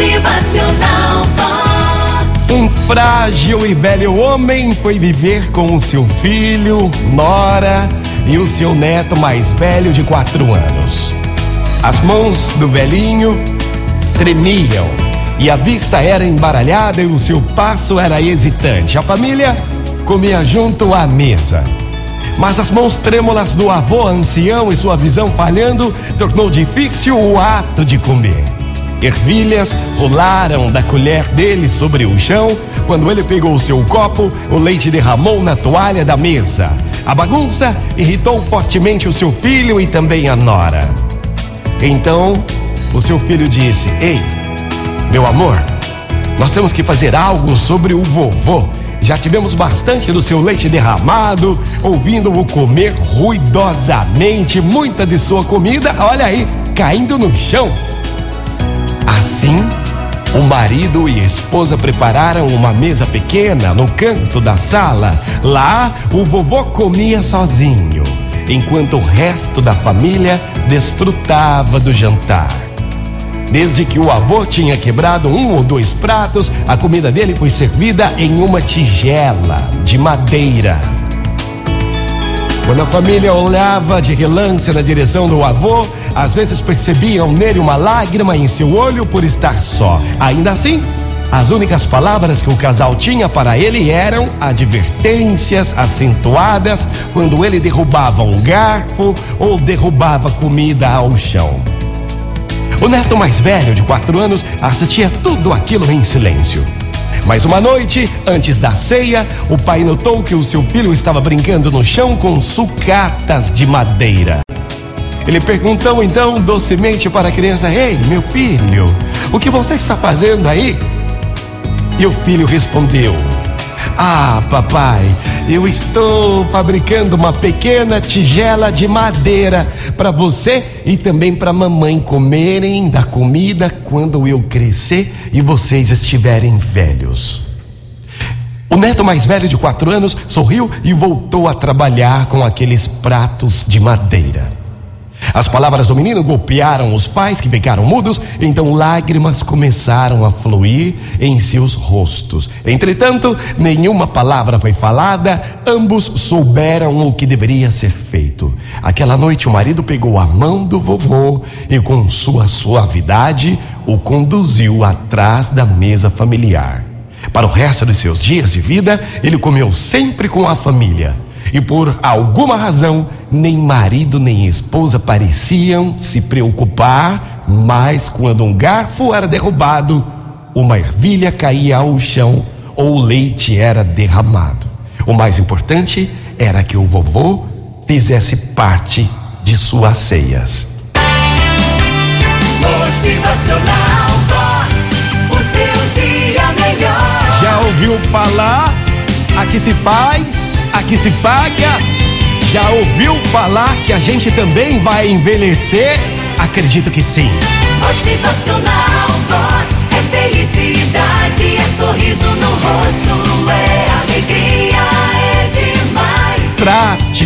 Motivacional Vox. Um frágil e velho homem foi viver com o seu filho, nora e o seu neto mais velho de quatro anos. As mãos do velhinho tremiam e a vista era embaralhada e o seu passo era hesitante. A família comia junto à mesa. Mas as mãos trêmulas do avô ancião e sua visão falhando tornou difícil o ato de comer. Ervilhas rolaram da colher dele sobre o chão. Quando ele pegou seu copo, o leite derramou na toalha da mesa. A bagunça irritou fortemente o seu filho e também a nora. Então, o seu filho disse: Ei, meu amor, nós temos que fazer algo sobre o vovô. Já tivemos bastante do seu leite derramado, ouvindo-o comer ruidosamente muita de sua comida, olha aí, caindo no chão. Assim, o marido e a esposa prepararam uma mesa pequena no canto da sala. Lá, o vovô comia sozinho, enquanto o resto da família desfrutava do jantar. Desde que o avô tinha quebrado um ou dois pratos, a comida dele foi servida em uma tigela de madeira. Quando a família olhava de relance na direção do avô, às vezes percebiam nele uma lágrima em seu olho por estar só. Ainda assim, as únicas palavras que o casal tinha para ele eram advertências acentuadas quando ele derrubava um garfo ou derrubava comida ao chão. O neto mais velho, de quatro anos, assistia tudo aquilo em silêncio. Mas uma noite, antes da ceia, o pai notou que o seu filho estava brincando no chão com sucatas de madeira. Ele perguntou então docemente para a criança: Ei, meu filho, o que você está fazendo aí? E o filho respondeu: Ah, papai, eu estou fabricando uma pequena tigela de madeira para você e também para mamãe comerem da comida quando eu crescer e vocês estiverem velhos. O neto mais velho de quatro anos sorriu e voltou a trabalhar com aqueles pratos de madeira. As palavras do menino golpearam os pais que ficaram mudos, então lágrimas começaram a fluir em seus rostos. Entretanto, nenhuma palavra foi falada, ambos souberam o que deveria ser feito. Aquela noite, o marido pegou a mão do vovô e, com sua suavidade, o conduziu atrás da mesa familiar. Para o resto de seus dias de vida, ele comeu sempre com a família e por alguma razão, nem marido nem esposa pareciam se preocupar, mas quando um garfo era derrubado, uma ervilha caía ao chão ou o leite era derramado. O mais importante era que o vovô fizesse parte de suas ceias. Motivacional Aqui se faz, aqui se paga. Já ouviu falar que a gente também vai envelhecer? Acredito que sim. Motivacional Vox é felicidade, é sorriso no rosto, é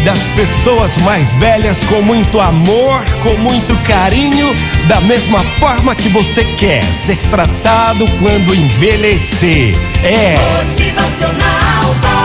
das pessoas mais velhas com muito amor, com muito carinho, da mesma forma que você quer ser tratado quando envelhecer. É. Motivacional.